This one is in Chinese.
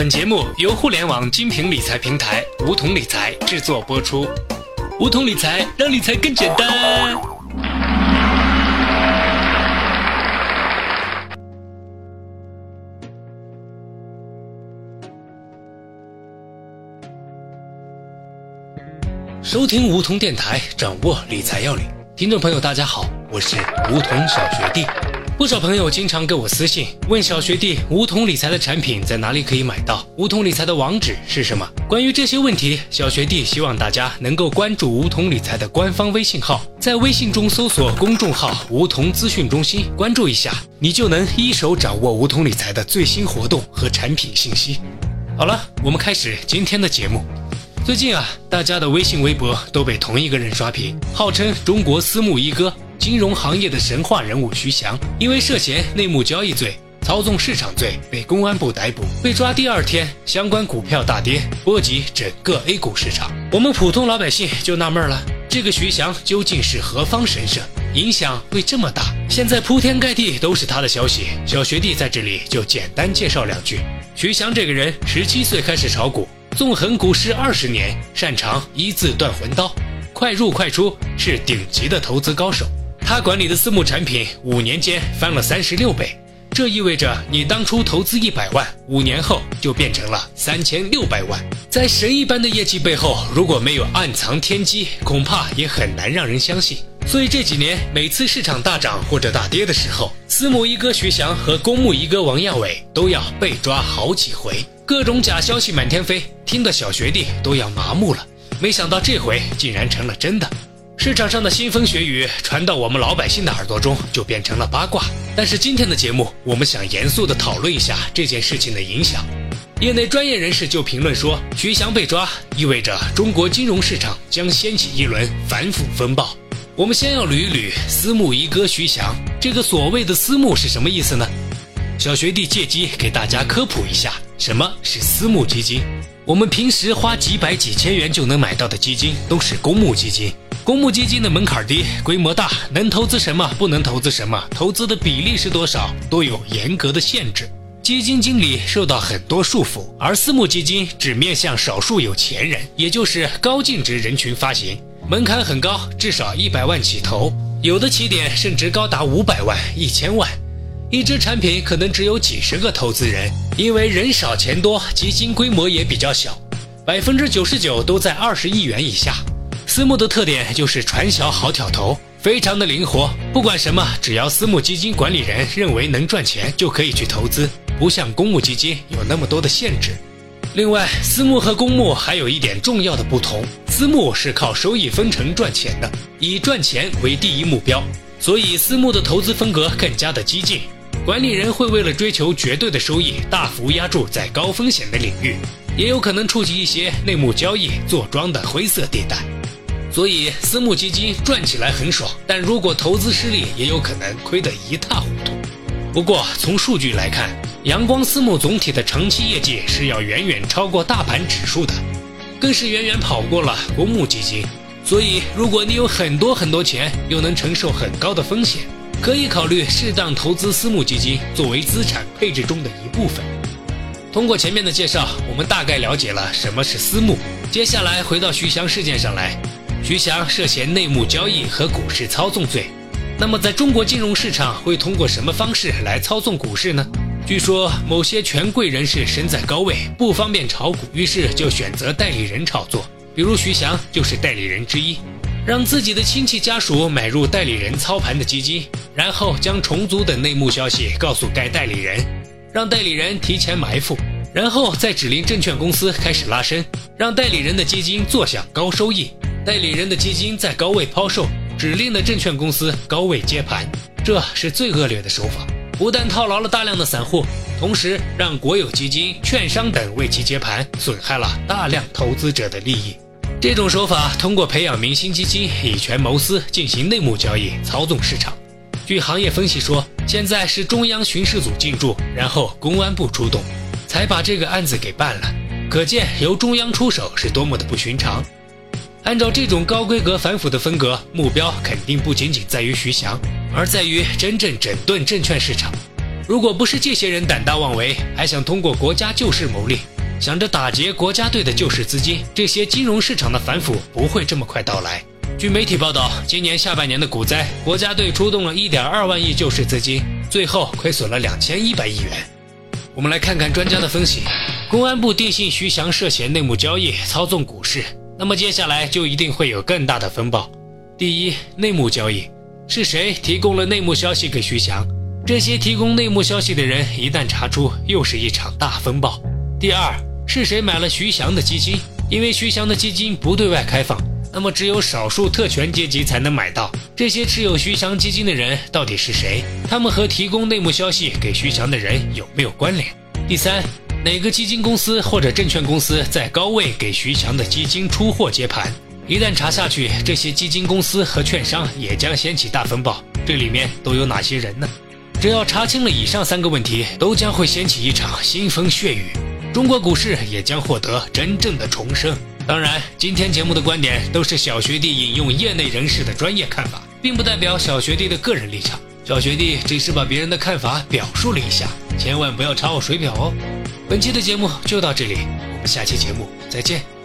本节目由互联网金平理财平台梧桐理财制作播出。梧桐理财让理财更简单。收听梧桐电台，掌握理财要领。听众朋友，大家好，我是梧桐小学弟。不少朋友经常给我私信问小学弟，梧桐理财的产品在哪里可以买到？梧桐理财的网址是什么？关于这些问题，小学弟希望大家能够关注梧桐理财的官方微信号，在微信中搜索公众号“梧桐资讯中心”，关注一下，你就能一手掌握梧桐理财的最新活动和产品信息。好了，我们开始今天的节目。最近啊，大家的微信、微博都被同一个人刷屏，号称中国私募一哥。金融行业的神话人物徐翔，因为涉嫌内幕交易罪、操纵市场罪被公安部逮捕。被抓第二天，相关股票大跌，波及整个 A 股市场。我们普通老百姓就纳闷了：这个徐翔究竟是何方神圣，影响会这么大？现在铺天盖地都是他的消息。小学弟在这里就简单介绍两句：徐翔这个人，十七岁开始炒股，纵横股市二十年，擅长一字断魂刀，快入快出，是顶级的投资高手。他管理的私募产品五年间翻了三十六倍，这意味着你当初投资一百万，五年后就变成了三千六百万。在神一般的业绩背后，如果没有暗藏天机，恐怕也很难让人相信。所以这几年每次市场大涨或者大跌的时候，私募一哥徐翔和公募一哥王亚伟都要被抓好几回，各种假消息满天飞，听得小学弟都要麻木了。没想到这回竟然成了真的。市场上的腥风血雨传到我们老百姓的耳朵中，就变成了八卦。但是今天的节目，我们想严肃地讨论一下这件事情的影响。业内专业人士就评论说，徐翔被抓意味着中国金融市场将掀起一轮反腐风暴。我们先要捋一捋私募一哥徐翔，这个所谓的私募是什么意思呢？小学弟借机给大家科普一下，什么是私募基金？我们平时花几百几千元就能买到的基金，都是公募基金。公募基金的门槛低，规模大，能投资什么，不能投资什么，投资的比例是多少，都有严格的限制。基金经理受到很多束缚，而私募基金只面向少数有钱人，也就是高净值人群发行，门槛很高，至少一百万起投，有的起点甚至高达五百万、一千万。一只产品可能只有几十个投资人，因为人少钱多，基金规模也比较小，百分之九十九都在二十亿元以下。私募的特点就是传销好挑头，非常的灵活，不管什么，只要私募基金管理人认为能赚钱，就可以去投资，不像公募基金有那么多的限制。另外，私募和公募还有一点重要的不同，私募是靠收益分成赚钱的，以赚钱为第一目标，所以私募的投资风格更加的激进，管理人会为了追求绝对的收益，大幅压注在高风险的领域，也有可能触及一些内幕交易、坐庄的灰色地带。所以私募基金赚起来很爽，但如果投资失利，也有可能亏得一塌糊涂。不过从数据来看，阳光私募总体的长期业绩是要远远超过大盘指数的，更是远远跑过了公募基金。所以如果你有很多很多钱，又能承受很高的风险，可以考虑适当投资私募基金作为资产配置中的一部分。通过前面的介绍，我们大概了解了什么是私募。接下来回到徐翔事件上来。徐翔涉嫌内幕交易和股市操纵罪，那么在中国金融市场会通过什么方式来操纵股市呢？据说某些权贵人士身在高位，不方便炒股，于是就选择代理人炒作，比如徐翔就是代理人之一，让自己的亲戚家属买入代理人操盘的基金，然后将重组等内幕消息告诉该代理人，让代理人提前埋伏，然后再指令证券公司开始拉升，让代理人的基金坐享高收益。代理人的基金在高位抛售，指令的证券公司高位接盘，这是最恶劣的手法。不但套牢了大量的散户，同时让国有基金、券商等为其接盘，损害了大量投资者的利益。这种手法通过培养明星基金，以权谋私，进行内幕交易，操纵市场。据行业分析说，现在是中央巡视组进驻，然后公安部出动，才把这个案子给办了。可见由中央出手是多么的不寻常。按照这种高规格反腐的风格，目标肯定不仅仅在于徐翔，而在于真正整顿证券市场。如果不是这些人胆大妄为，还想通过国家救市牟利，想着打劫国家队的救市资金，这些金融市场的反腐不会这么快到来。据媒体报道，今年下半年的股灾，国家队出动了一点二万亿救市资金，最后亏损了两千一百亿元。我们来看看专家的分析：公安部定性徐翔涉嫌内幕交易、操纵股市，那么接下来就一定会有更大的风暴。第一，内幕交易是谁提供了内幕消息给徐翔？这些提供内幕消息的人一旦查出，又是一场大风暴。第二，是谁买了徐翔的基金？因为徐翔的基金不对外开放。那么只有少数特权阶级才能买到。这些持有徐翔基金的人到底是谁？他们和提供内幕消息给徐翔的人有没有关联？第三，哪个基金公司或者证券公司在高位给徐翔的基金出货接盘？一旦查下去，这些基金公司和券商也将掀起大风暴。这里面都有哪些人呢？只要查清了以上三个问题，都将会掀起一场腥风血雨，中国股市也将获得真正的重生。当然，今天节目的观点都是小学弟引用业内人士的专业看法，并不代表小学弟的个人立场。小学弟只是把别人的看法表述了一下，千万不要查我水表哦。本期的节目就到这里，我们下期节目再见。